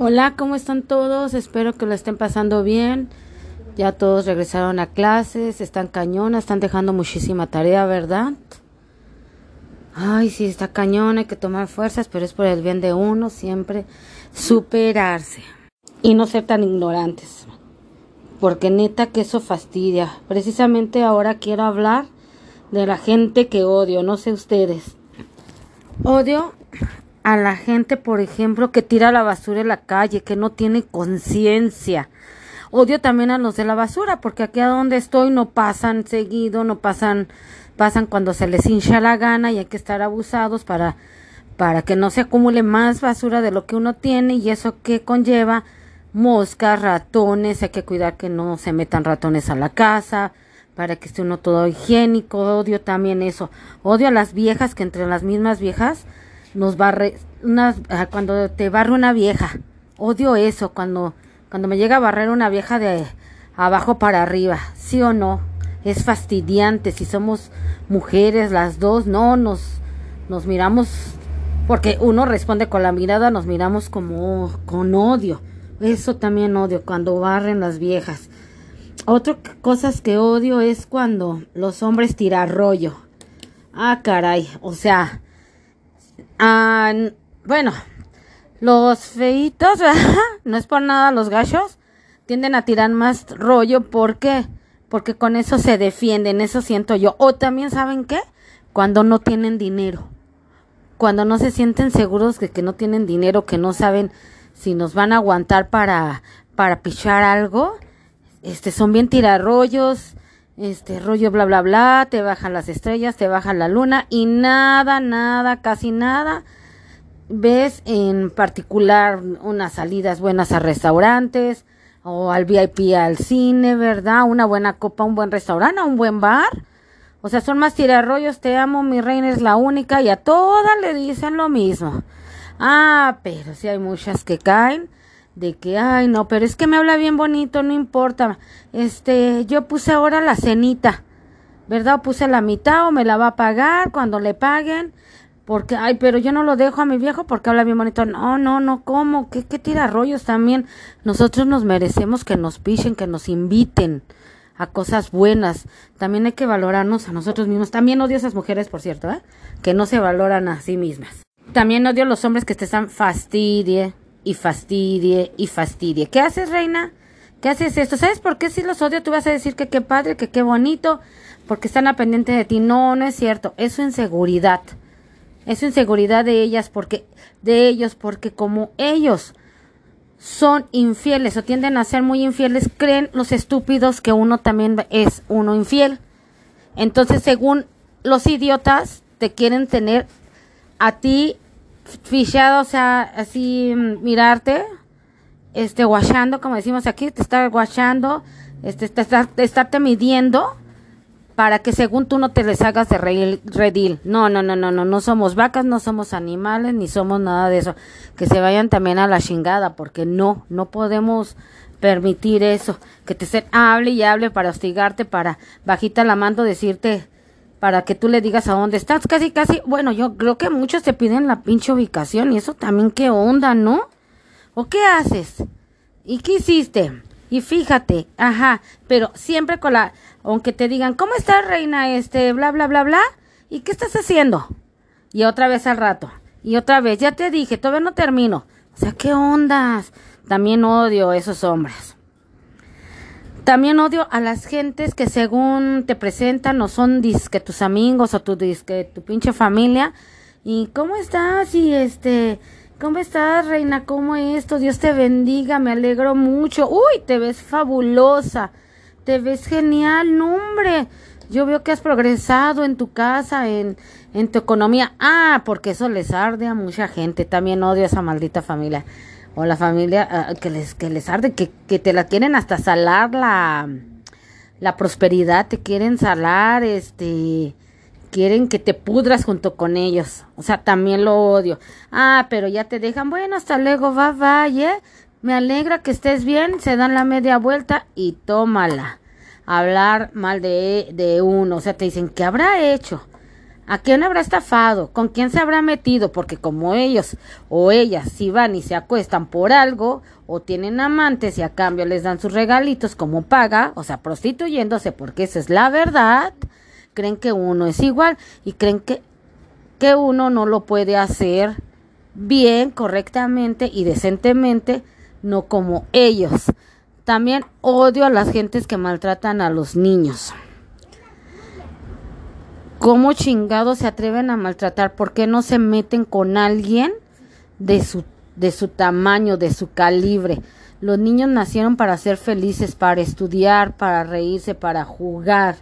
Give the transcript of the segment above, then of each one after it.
Hola, ¿cómo están todos? Espero que lo estén pasando bien. Ya todos regresaron a clases, están cañonas, están dejando muchísima tarea, ¿verdad? Ay, sí, está cañón, hay que tomar fuerzas, pero es por el bien de uno siempre superarse y no ser tan ignorantes. Porque neta que eso fastidia. Precisamente ahora quiero hablar de la gente que odio, no sé ustedes. Odio a la gente, por ejemplo, que tira la basura en la calle, que no tiene conciencia. Odio también a los de la basura, porque aquí a donde estoy no pasan seguido, no pasan, pasan cuando se les hincha la gana y hay que estar abusados para, para que no se acumule más basura de lo que uno tiene y eso que conlleva moscas, ratones, hay que cuidar que no se metan ratones a la casa, para que esté uno todo higiénico, odio también eso, odio a las viejas que entre las mismas viejas nos barre, unas, ah, cuando te barre una vieja. Odio eso, cuando, cuando me llega a barrer una vieja de abajo para arriba. ¿Sí o no? Es fastidiante. Si somos mujeres las dos, no, nos, nos miramos, porque uno responde con la mirada, nos miramos como con odio. Eso también odio, cuando barren las viejas. Otra cosas que odio es cuando los hombres tiran rollo. Ah, caray. O sea, Ah, bueno, los feitos, no es por nada, los gachos tienden a tirar más rollo. ¿Por qué? Porque con eso se defienden, eso siento yo. O también, ¿saben qué? Cuando no tienen dinero. Cuando no se sienten seguros de que no tienen dinero, que no saben si nos van a aguantar para, para pichar algo. Este, son bien tirarrollos, este rollo bla bla bla, te bajan las estrellas, te baja la luna y nada, nada, casi nada ves en particular unas salidas buenas a restaurantes o al VIP al cine, ¿verdad? Una buena copa, un buen restaurante, un buen bar. O sea, son más tirarrollos, te amo, mi reina es la única y a todas le dicen lo mismo. Ah, pero si hay muchas que caen de que, ay, no, pero es que me habla bien bonito, no importa. Este, yo puse ahora la cenita, ¿verdad? puse la mitad o me la va a pagar cuando le paguen. Porque, ay, pero yo no lo dejo a mi viejo porque habla bien bonito. No, no, no, ¿cómo? ¿Qué, qué tira rollos también? Nosotros nos merecemos que nos pichen, que nos inviten a cosas buenas. También hay que valorarnos a nosotros mismos. También odio a esas mujeres, por cierto, ¿eh? Que no se valoran a sí mismas. También odio a los hombres que te están fastidie, y fastidie y fastidie. ¿Qué haces, reina? ¿Qué haces esto? ¿Sabes por qué si los odio? Tú vas a decir que qué padre, que qué bonito, porque están a pendiente de ti. No, no es cierto. Es su inseguridad. Es su inseguridad de ellas, porque, de ellos, porque como ellos son infieles o tienden a ser muy infieles, creen los estúpidos que uno también es uno infiel. Entonces, según los idiotas, te quieren tener a ti fichado, o sea, así mm, mirarte, este, guachando, como decimos aquí, te está guachando, este, te está, estarte midiendo para que según tú no te les hagas de redil. No, no, no, no, no, no somos vacas, no somos animales, ni somos nada de eso. Que se vayan también a la chingada, porque no, no podemos permitir eso. Que te hable y hable para hostigarte, para bajita la mano decirte, para que tú le digas a dónde estás. Casi, casi, bueno, yo creo que muchos te piden la pinche ubicación y eso también qué onda, ¿no? ¿O qué haces? ¿Y qué hiciste? Y fíjate, ajá, pero siempre con la, aunque te digan, ¿cómo estás, reina? Este, bla, bla, bla, bla. ¿Y qué estás haciendo? Y otra vez al rato. Y otra vez, ya te dije, todavía no termino. O sea, ¿qué ondas? También odio esos hombres. También odio a las gentes que según te presentan no son disque tus amigos o tu disque tu pinche familia. ¿Y cómo estás? Y este, ¿cómo estás, reina? ¿Cómo esto? Dios te bendiga, me alegro mucho. Uy, te ves fabulosa. Te ves genial, hombre. Yo veo que has progresado en tu casa, en, en tu economía. Ah, porque eso les arde a mucha gente. También odio a esa maldita familia o la familia ah, que les que les arde que, que te la quieren hasta salar la la prosperidad te quieren salar este quieren que te pudras junto con ellos. O sea también lo odio. Ah pero ya te dejan bueno hasta luego va vaya ¿eh? me alegra que estés bien se dan la media vuelta y tómala. Hablar mal de, de uno o sea te dicen qué habrá hecho ¿A quién habrá estafado? ¿Con quién se habrá metido? Porque como ellos o ellas si van y se acuestan por algo o tienen amantes y a cambio les dan sus regalitos como paga, o sea, prostituyéndose porque esa es la verdad, creen que uno es igual y creen que, que uno no lo puede hacer bien, correctamente y decentemente, no como ellos. También odio a las gentes que maltratan a los niños. ¿Cómo chingados se atreven a maltratar? ¿Por qué no se meten con alguien de su, de su tamaño, de su calibre? Los niños nacieron para ser felices, para estudiar, para reírse, para jugar,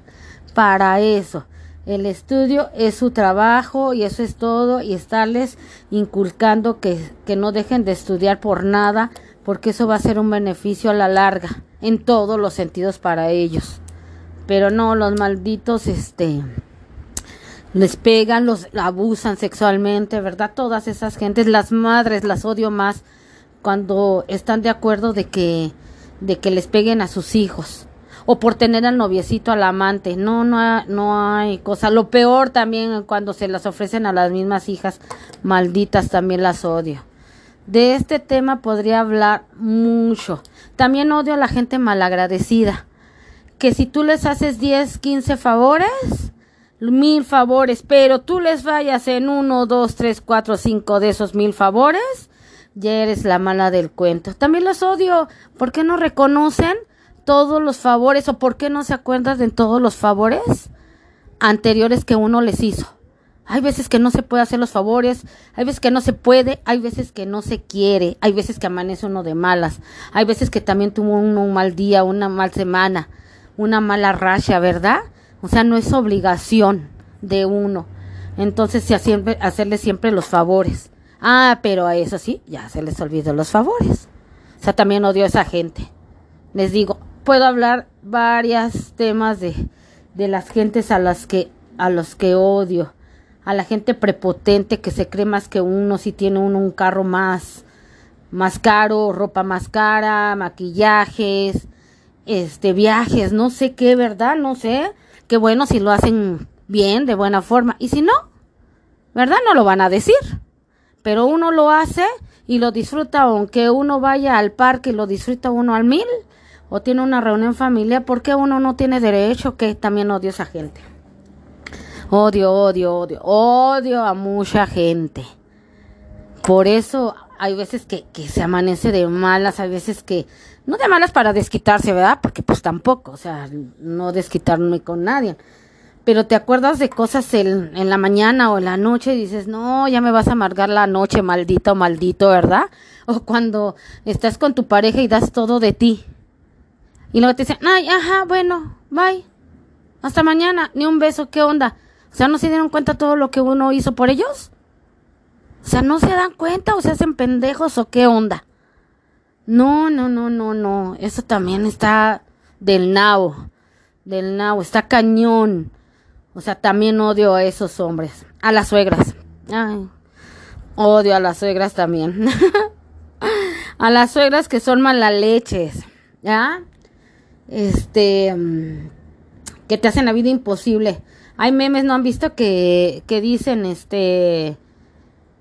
para eso. El estudio es su trabajo y eso es todo y estarles inculcando que, que no dejen de estudiar por nada porque eso va a ser un beneficio a la larga en todos los sentidos para ellos. Pero no, los malditos, este, les pegan, los abusan sexualmente, ¿verdad? Todas esas gentes, las madres las odio más cuando están de acuerdo de que de que les peguen a sus hijos o por tener al noviecito al amante. No, no, no hay cosa. Lo peor también cuando se las ofrecen a las mismas hijas malditas también las odio. De este tema podría hablar mucho. También odio a la gente malagradecida. Que si tú les haces 10, 15 favores, mil favores, pero tú les vayas en uno, dos, tres, cuatro, cinco de esos mil favores, ya eres la mala del cuento. También los odio. ¿Por qué no reconocen todos los favores o por qué no se acuerdan de todos los favores anteriores que uno les hizo? Hay veces que no se puede hacer los favores, hay veces que no se puede, hay veces que no se quiere, hay veces que amanece uno de malas, hay veces que también tuvo uno un mal día, una mal semana, una mala racha, ¿verdad? O sea, no es obligación de uno. Entonces, siempre, hacerle siempre los favores. Ah, pero a eso sí, ya se les olvidó los favores. O sea, también odio a esa gente. Les digo, puedo hablar varios temas de, de las gentes a las que, a los que odio. A la gente prepotente que se cree más que uno si tiene uno un carro más, más caro, ropa más cara, maquillajes, este, viajes, no sé qué, ¿verdad? No sé Qué bueno si lo hacen bien, de buena forma. Y si no, ¿verdad? No lo van a decir. Pero uno lo hace y lo disfruta, aunque uno vaya al parque y lo disfruta uno al mil, o tiene una reunión familiar, ¿por qué uno no tiene derecho? Que también odio a esa gente. Odio, odio, odio, odio a mucha gente. Por eso hay veces que, que se amanece de malas, hay veces que no de malas para desquitarse, ¿verdad? Porque pues tampoco, o sea, no desquitarme con nadie. Pero te acuerdas de cosas en, la mañana o en la noche y dices, no, ya me vas a amargar la noche, maldito, maldito, ¿verdad? O cuando estás con tu pareja y das todo de ti. Y luego te dicen, ay, ajá, bueno, bye. Hasta mañana, ni un beso, ¿qué onda? O sea, ¿no se dieron cuenta todo lo que uno hizo por ellos? O sea, ¿no se dan cuenta o se hacen pendejos o qué onda? No, no, no, no, no. Eso también está del nabo. Del nabo. Está cañón. O sea, también odio a esos hombres. A las suegras. Ay. Odio a las suegras también. a las suegras que son malaleches. ¿Ya? Este. Mm, que te hacen la vida imposible. Hay memes, ¿no han visto? Que, que dicen, este.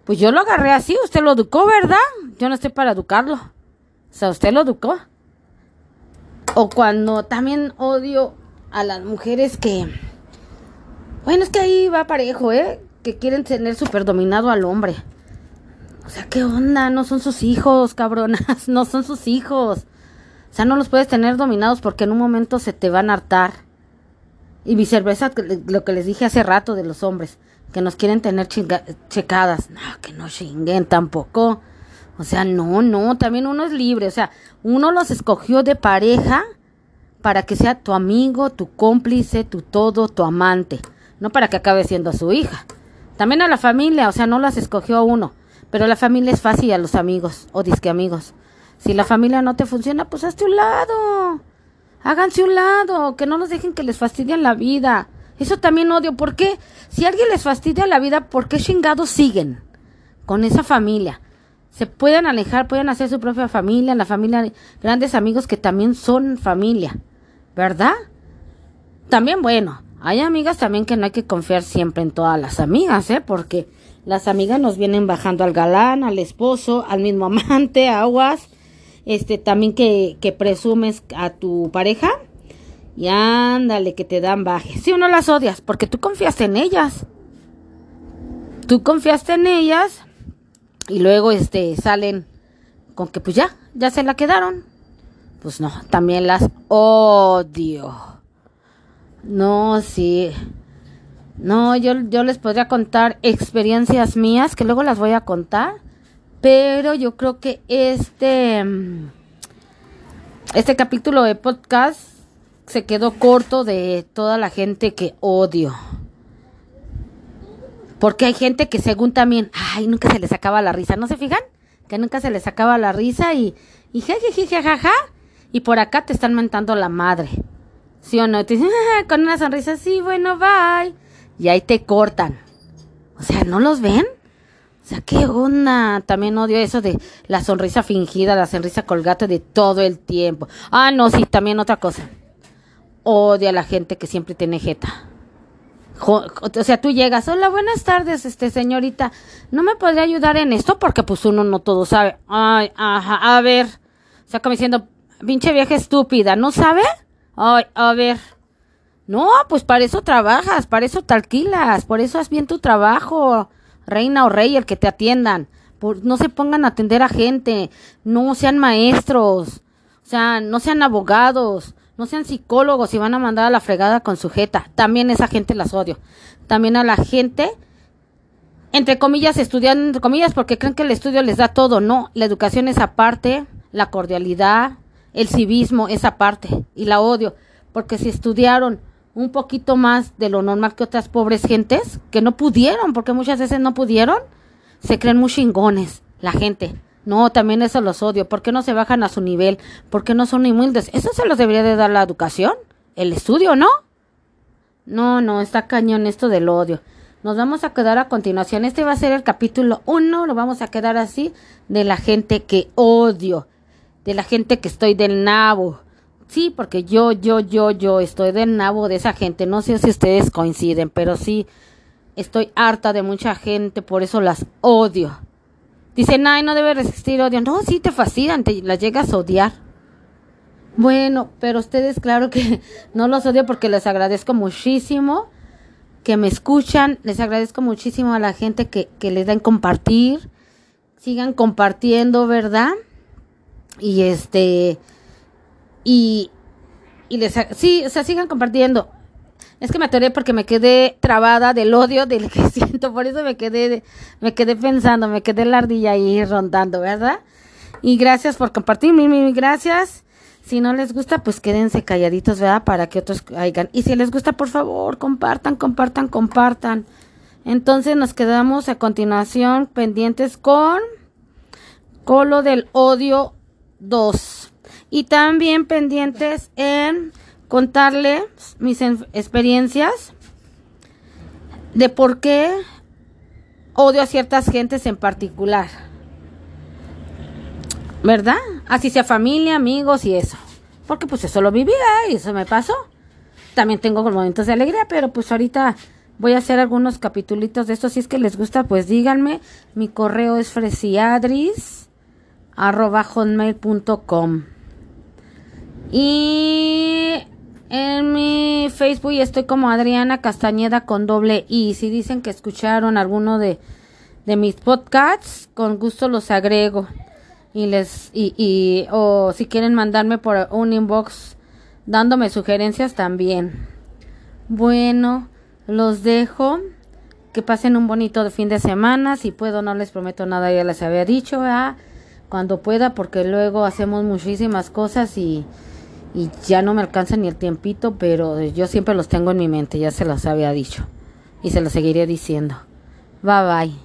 Pues yo lo agarré así, usted lo educó, ¿verdad? Yo no estoy para educarlo. Sea, usted lo educó. O cuando también odio a las mujeres que... Bueno, es que ahí va parejo, ¿eh? Que quieren tener super dominado al hombre. O sea, ¿qué onda? No son sus hijos, cabronas. No son sus hijos. O sea, no los puedes tener dominados porque en un momento se te van a hartar. Y viceversa, lo que les dije hace rato de los hombres, que nos quieren tener checadas. No, que no chinguen tampoco. O sea, no, no, también uno es libre. O sea, uno los escogió de pareja para que sea tu amigo, tu cómplice, tu todo, tu amante. No para que acabe siendo su hija. También a la familia, o sea, no las escogió uno. Pero la familia es fácil a los amigos o disque amigos. Si la familia no te funciona, pues hazte un lado. Háganse un lado, que no los dejen que les fastidien la vida. Eso también odio. ¿Por qué? Si alguien les fastidia la vida, ¿por qué chingados siguen con esa familia? Se pueden alejar, pueden hacer su propia familia, la familia, grandes amigos que también son familia, ¿verdad? También, bueno, Hay amigas también que no hay que confiar siempre en todas las amigas, ¿eh? Porque las amigas nos vienen bajando al galán, al esposo, al mismo amante, aguas. Este, también que, que presumes a tu pareja. Y ándale, que te dan baje. Si o no las odias, porque tú confiaste en ellas. Tú confiaste en ellas. Y luego, este, salen con que pues ya, ya se la quedaron. Pues no, también las odio. No, sí. No, yo, yo les podría contar experiencias mías que luego las voy a contar. Pero yo creo que este, este capítulo de podcast se quedó corto de toda la gente que odio. Porque hay gente que según también, ay, nunca se les acaba la risa, ¿no se fijan? Que nunca se les acaba la risa y, y y por acá te están mentando la madre. ¿Sí o no? Te dicen, con una sonrisa, sí, bueno, bye. Y ahí te cortan. O sea, ¿no los ven? O sea, ¿qué onda? También odio eso de la sonrisa fingida, la sonrisa colgate de todo el tiempo. Ah, no, sí, también otra cosa. Odio a la gente que siempre tiene jeta. O sea, tú llegas, hola, buenas tardes, este señorita, ¿no me podría ayudar en esto? Porque pues uno no todo sabe. Ay, ajá, a ver. O sea, como diciendo, pinche vieja estúpida, ¿no sabe? Ay, a ver. No, pues para eso trabajas, para eso te alquilas, por eso haz bien tu trabajo, reina o rey, el que te atiendan. no se pongan a atender a gente, no sean maestros, o sea, no sean abogados, no sean psicólogos y van a mandar a la fregada con sujeta. También esa gente las odio. También a la gente, entre comillas, estudian, entre comillas, porque creen que el estudio les da todo. No, la educación es aparte, la cordialidad, el civismo, esa parte, y la odio, porque si estudiaron un poquito más de lo normal que otras pobres gentes, que no pudieron, porque muchas veces no pudieron, se creen muy chingones, la gente. No, también eso los odio. ¿Por qué no se bajan a su nivel? ¿Por qué no son humildes? Eso se los debería de dar la educación, el estudio, ¿no? No, no, está cañón esto del odio. Nos vamos a quedar a continuación. Este va a ser el capítulo 1, lo vamos a quedar así, de la gente que odio de la gente que estoy del nabo. Sí, porque yo, yo, yo, yo estoy del nabo de esa gente. No sé si ustedes coinciden, pero sí estoy harta de mucha gente, por eso las odio. Dicen, ay, no debe resistir odio. No, sí te fascinan, te las llegas a odiar. Bueno, pero ustedes claro que no los odio porque les agradezco muchísimo que me escuchan. Les agradezco muchísimo a la gente que, que les den compartir. Sigan compartiendo, ¿verdad? Y este, y, y les, sí, o sea, sigan compartiendo. Es que me atoré porque me quedé trabada del odio del que siento, por eso me quedé, me quedé pensando, me quedé la ardilla ahí rondando, ¿verdad? Y gracias por compartir, mi gracias. Si no les gusta, pues quédense calladitos, ¿verdad? Para que otros hagan. Y si les gusta, por favor, compartan, compartan, compartan. Entonces nos quedamos a continuación pendientes con, con lo del odio Dos. Y también pendientes en contarles mis experiencias de por qué odio a ciertas gentes en particular. ¿Verdad? Así sea familia, amigos y eso. Porque pues eso lo vivía y eso me pasó. También tengo momentos de alegría, pero pues ahorita voy a hacer algunos capitulitos de esto. Si es que les gusta, pues díganme. Mi correo es fresiadris arroba hotmail.com. Y en mi Facebook estoy como Adriana Castañeda con doble I. Si dicen que escucharon alguno de, de mis podcasts, con gusto los agrego. Y les, y, y, o si quieren mandarme por un inbox dándome sugerencias también. Bueno, los dejo. Que pasen un bonito fin de semana. Si puedo, no les prometo nada, ya les había dicho. ¿verdad? cuando pueda porque luego hacemos muchísimas cosas y, y ya no me alcanza ni el tiempito, pero yo siempre los tengo en mi mente, ya se los había dicho y se los seguiré diciendo. Bye bye.